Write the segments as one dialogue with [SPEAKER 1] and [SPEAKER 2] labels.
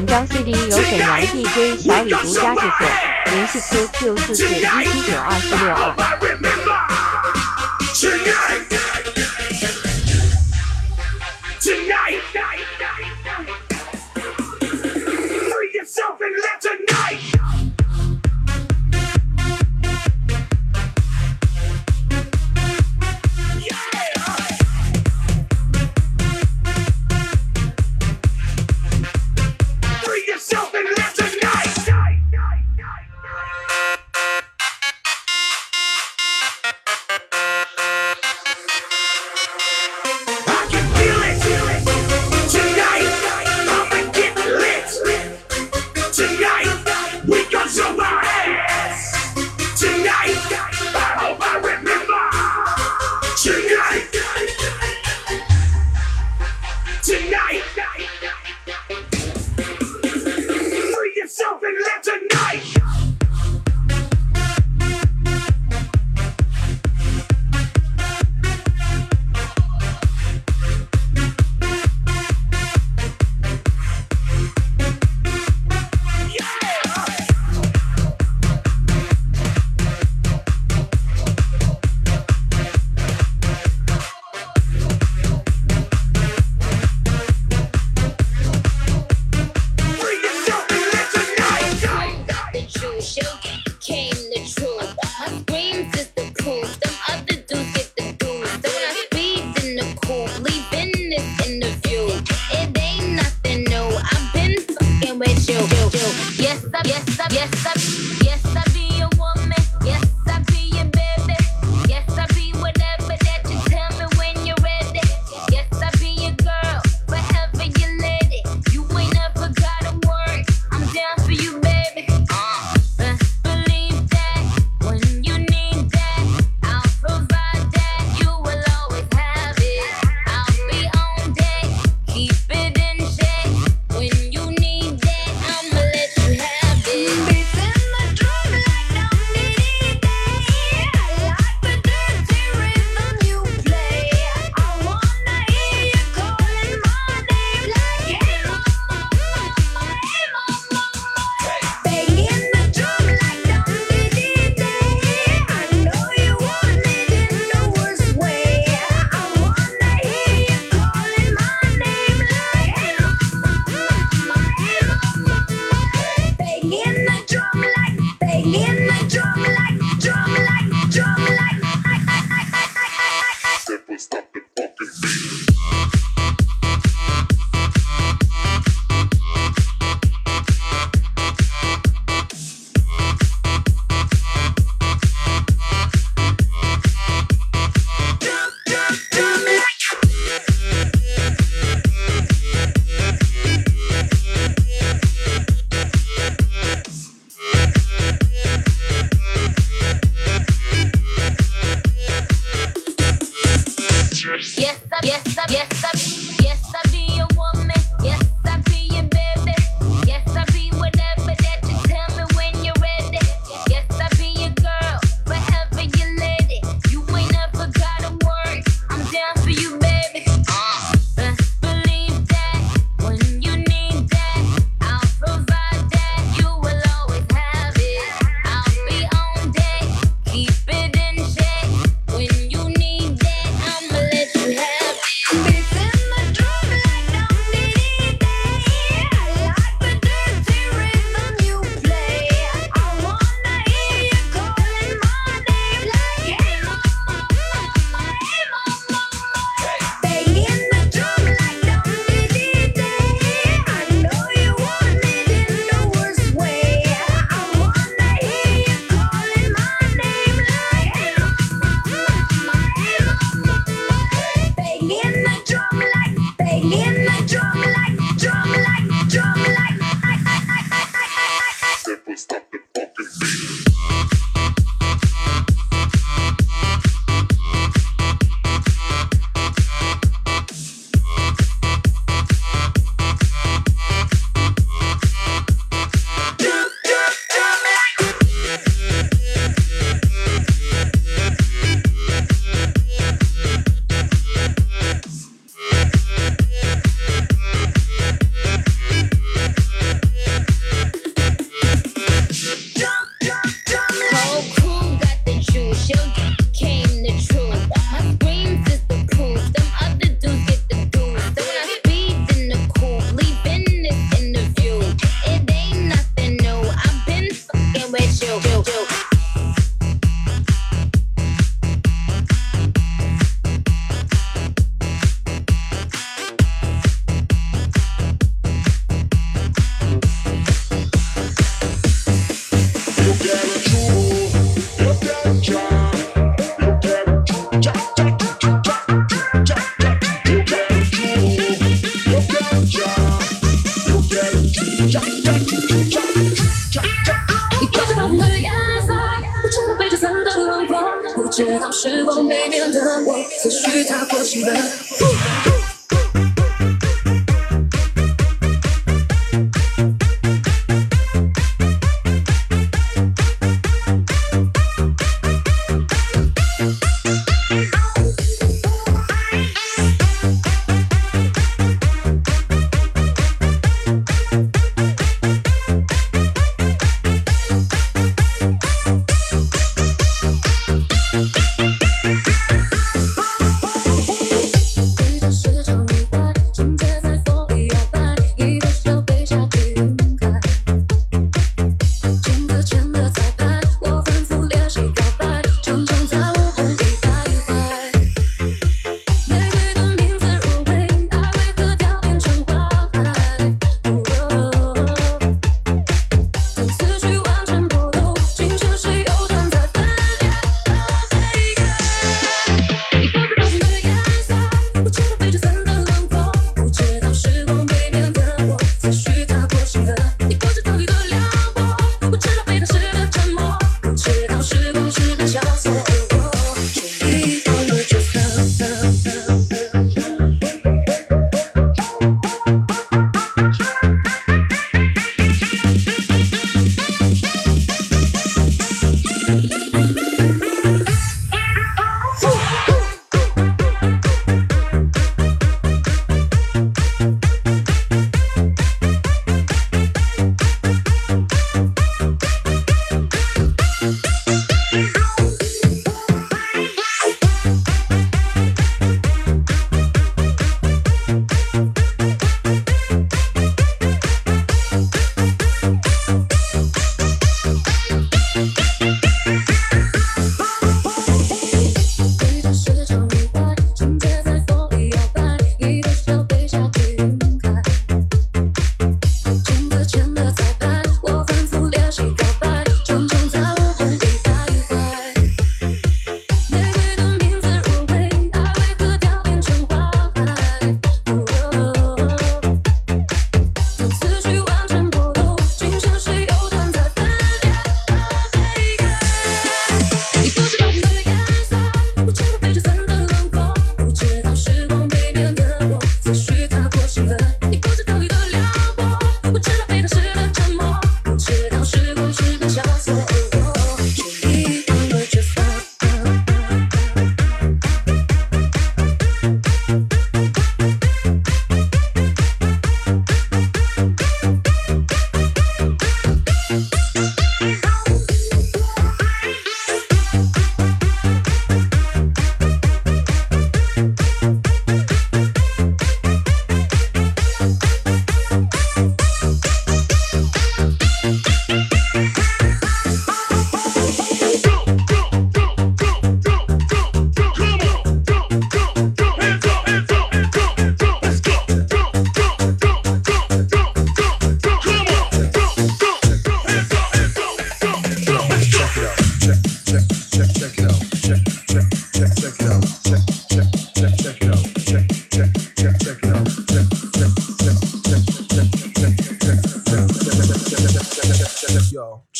[SPEAKER 1] 本章 CD 由沈阳 DJ 小李独家制作，联系 QQ 四四一七九二四六二。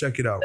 [SPEAKER 1] Check it out.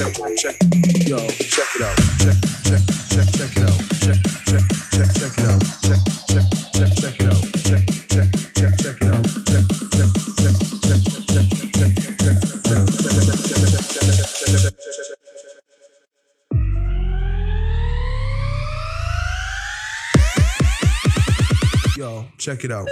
[SPEAKER 1] check, check, yo, check it out, check, check, check, check it out, check,
[SPEAKER 2] check, check, check it out, check, check, check, check it out, check, check, check, check it
[SPEAKER 3] out, check, check, check, check, check, check, check, check, check, check, Yo, check it out.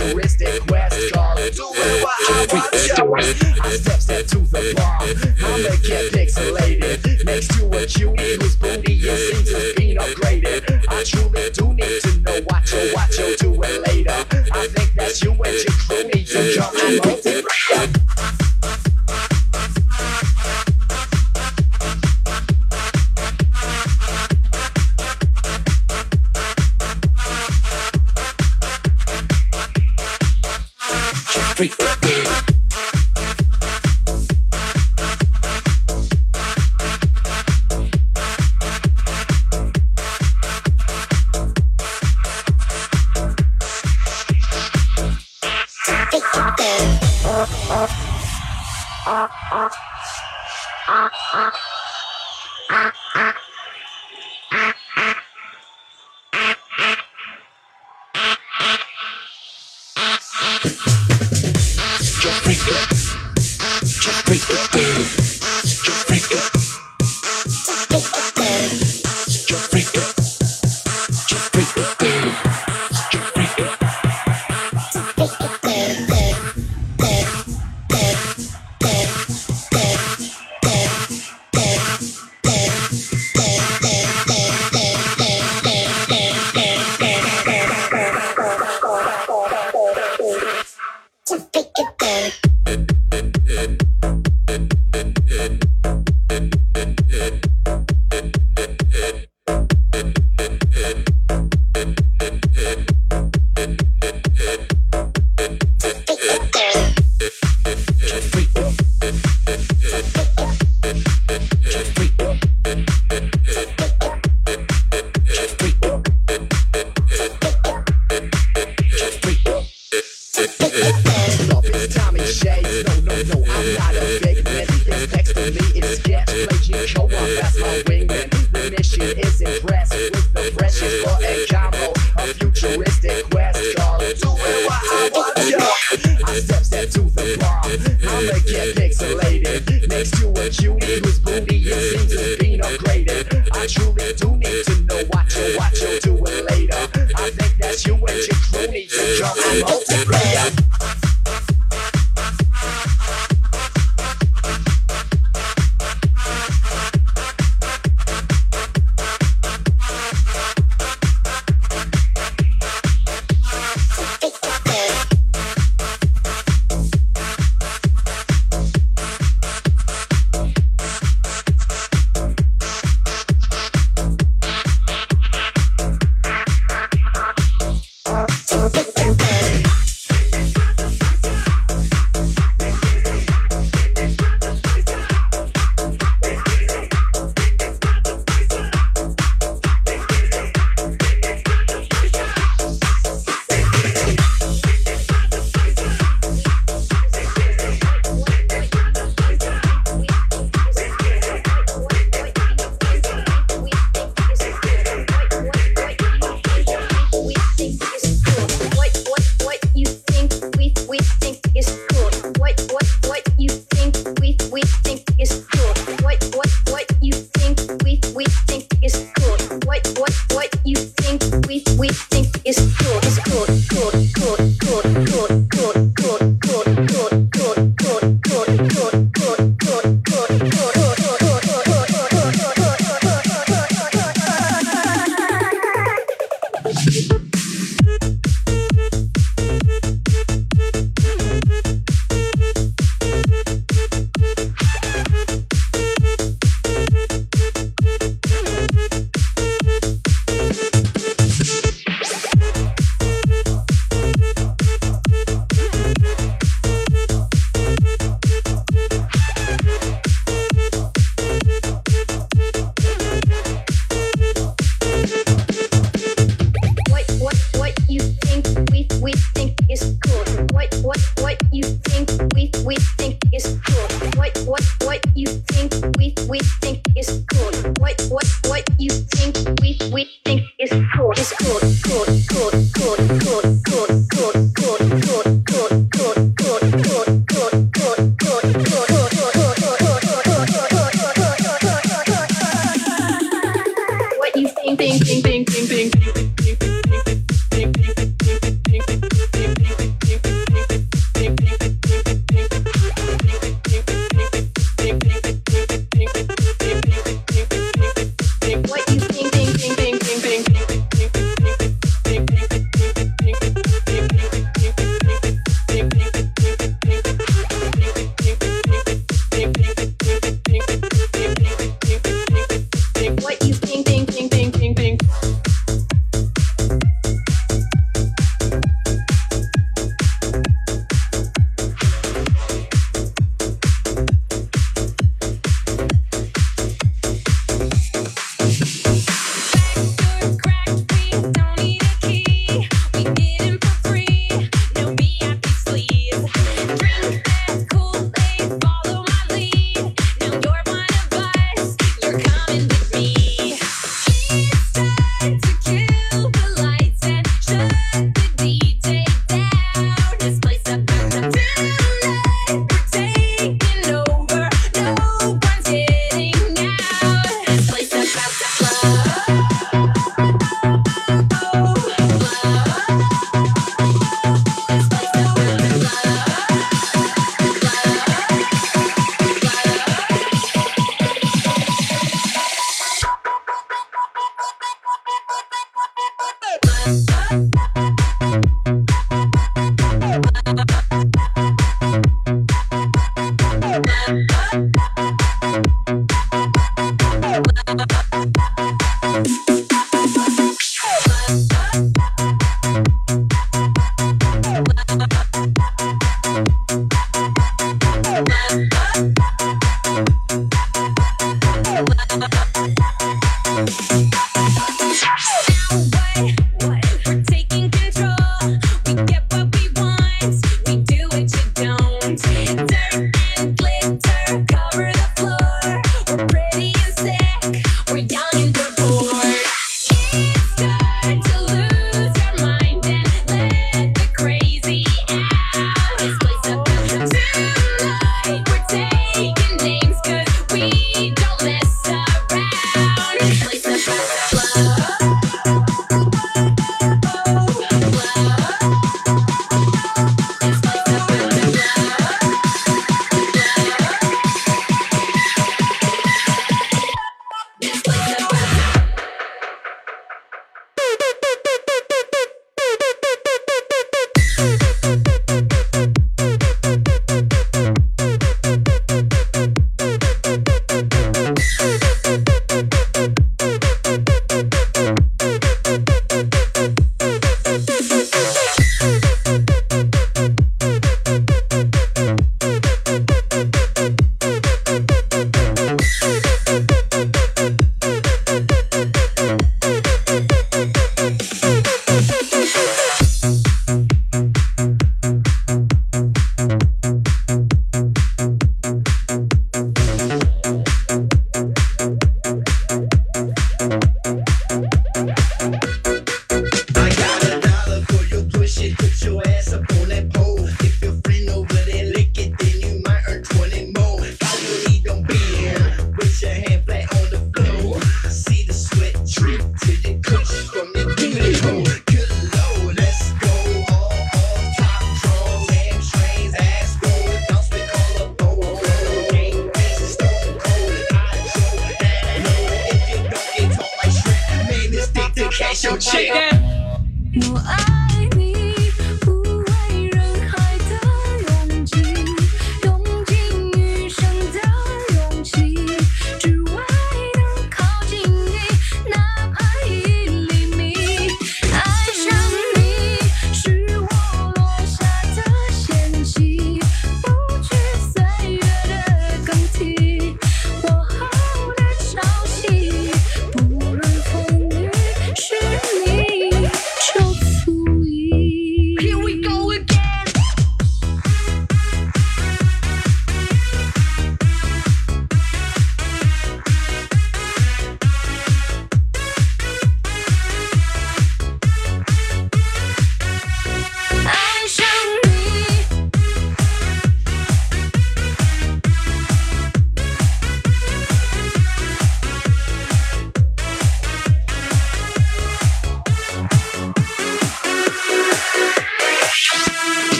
[SPEAKER 3] Futuristic quest called Doing What I Want Yo. I step step to the bar. I'ma get pixelated next to a cutie whose booty is seems to been upgraded. I truly do need to know what you what you doing later. I think that's you and your crew need to jump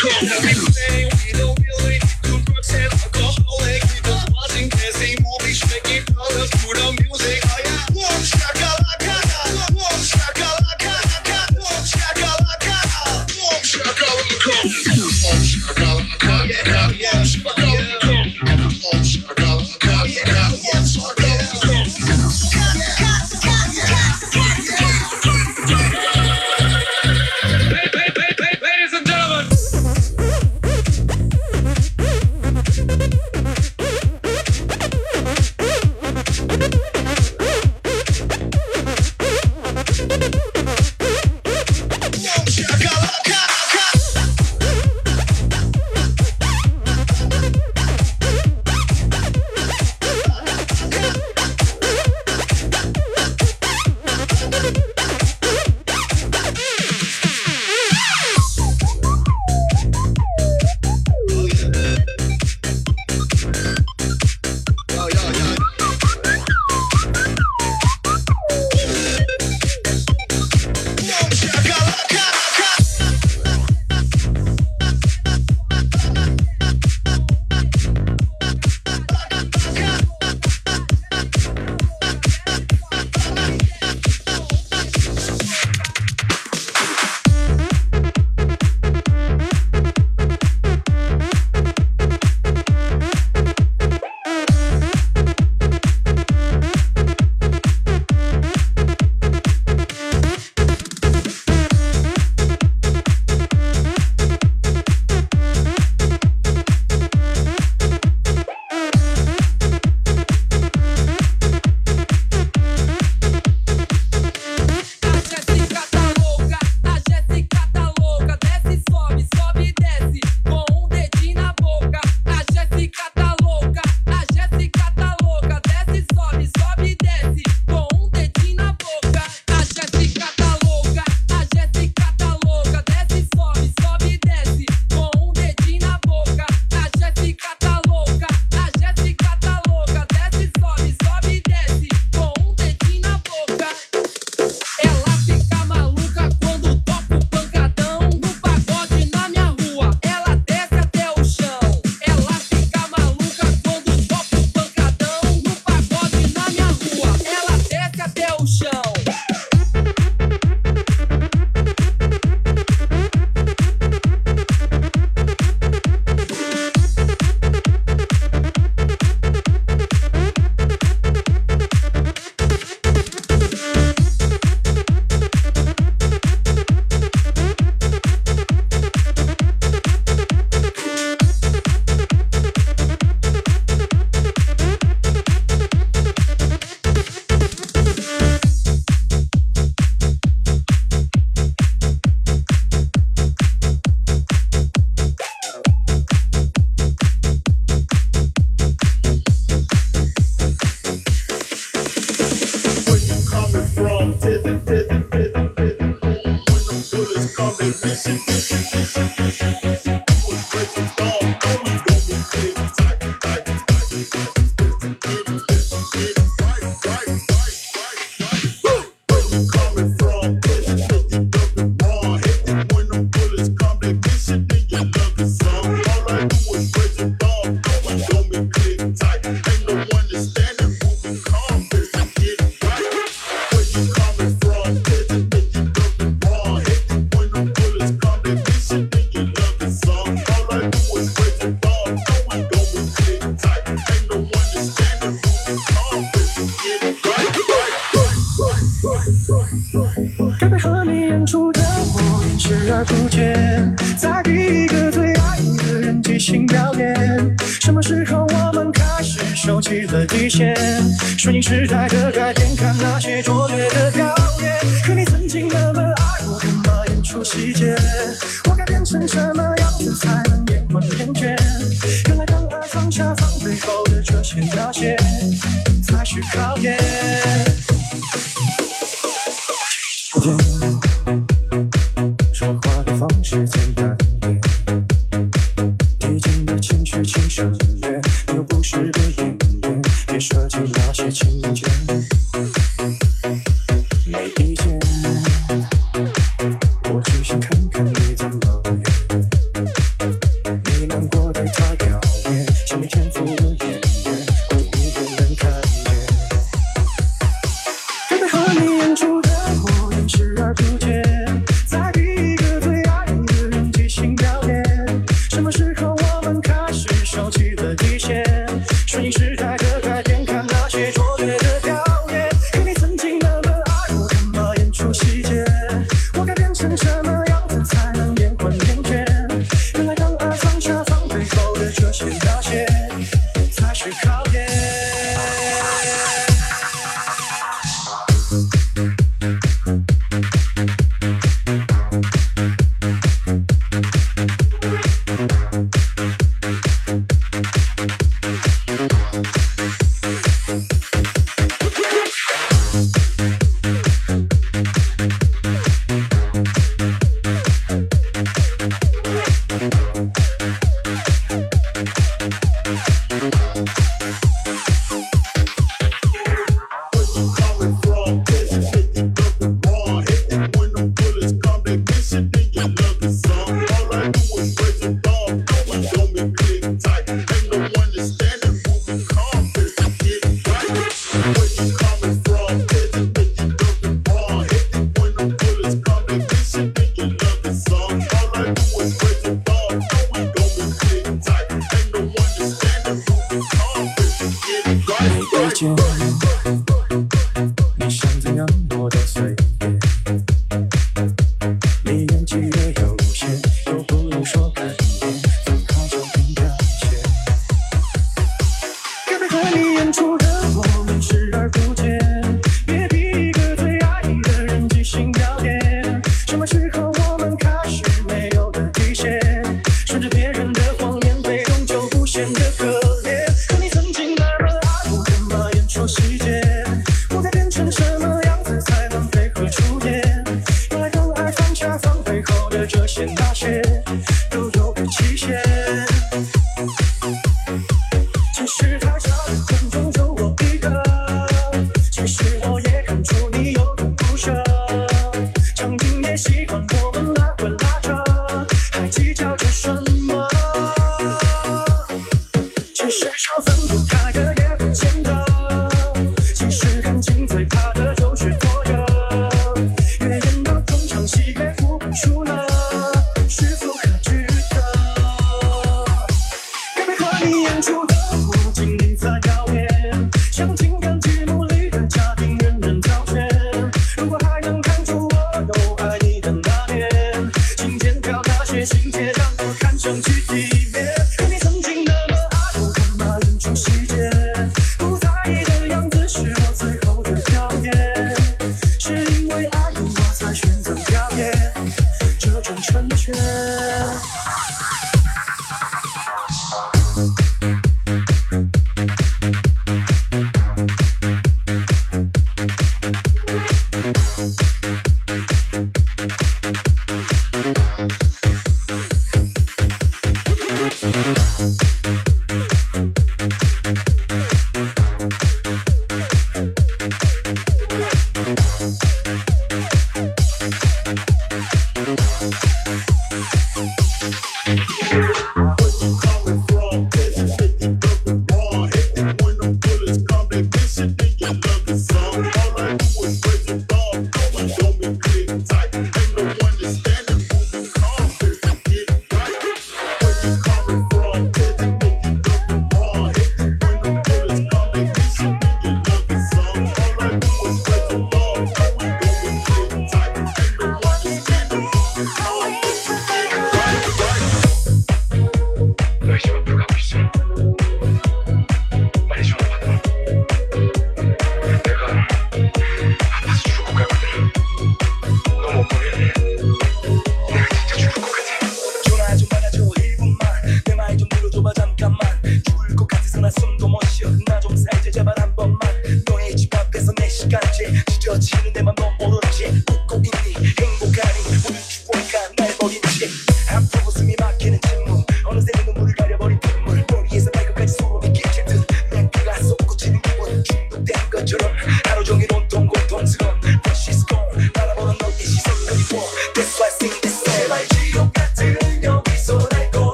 [SPEAKER 4] Cause everything.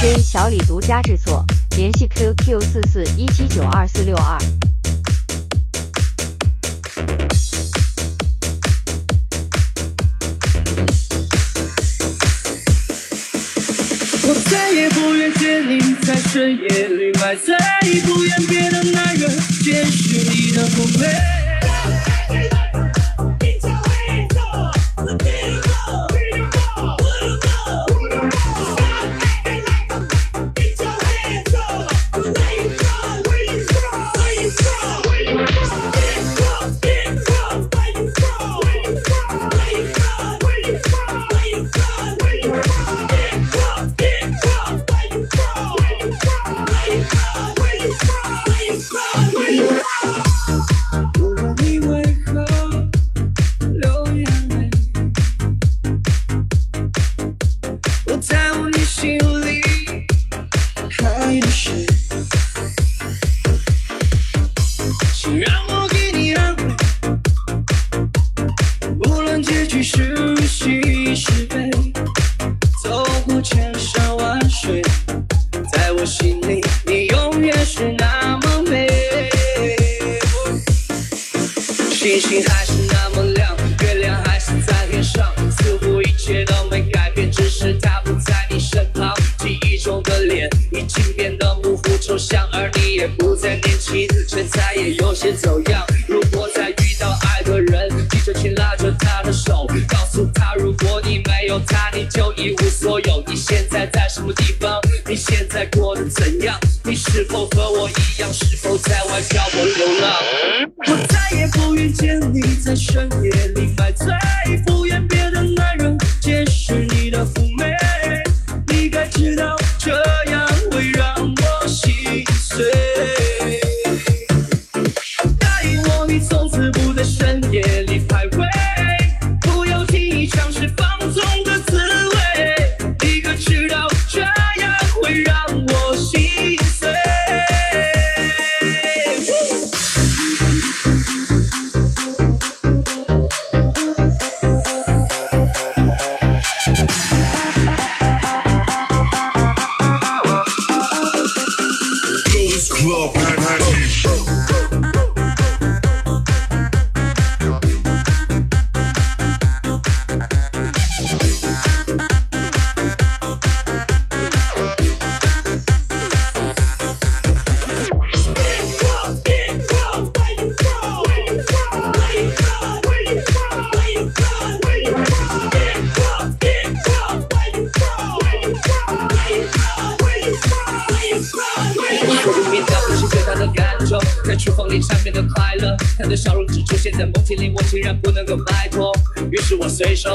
[SPEAKER 1] J 小李独家制作，联系 QQ 四四一七九二四六二。
[SPEAKER 5] 我再也不愿见你在深夜里买醉，不愿别的男人见识你的妩媚。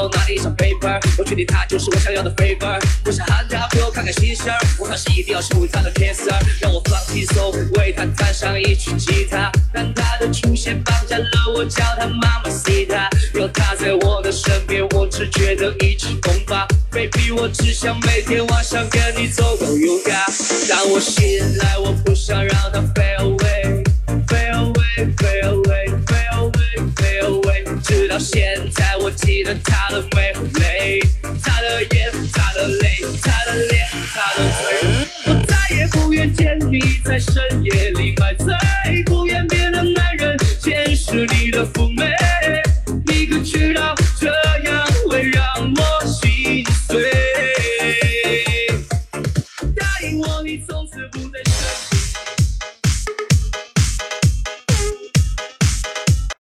[SPEAKER 5] 手拿了一张 paper，我确定他就是我想要的 favor。我想喊他陪我看看星星，我还是一定要成为他的 kisser。让我放轻松，为他弹上一曲吉他。但他的出现绑架了我，叫他妈妈 s i t a 有他在我的身边，我只觉得意气风发。Baby，我只想每天晚上跟你走够 yoga。当我醒来，我不想让他。在深夜里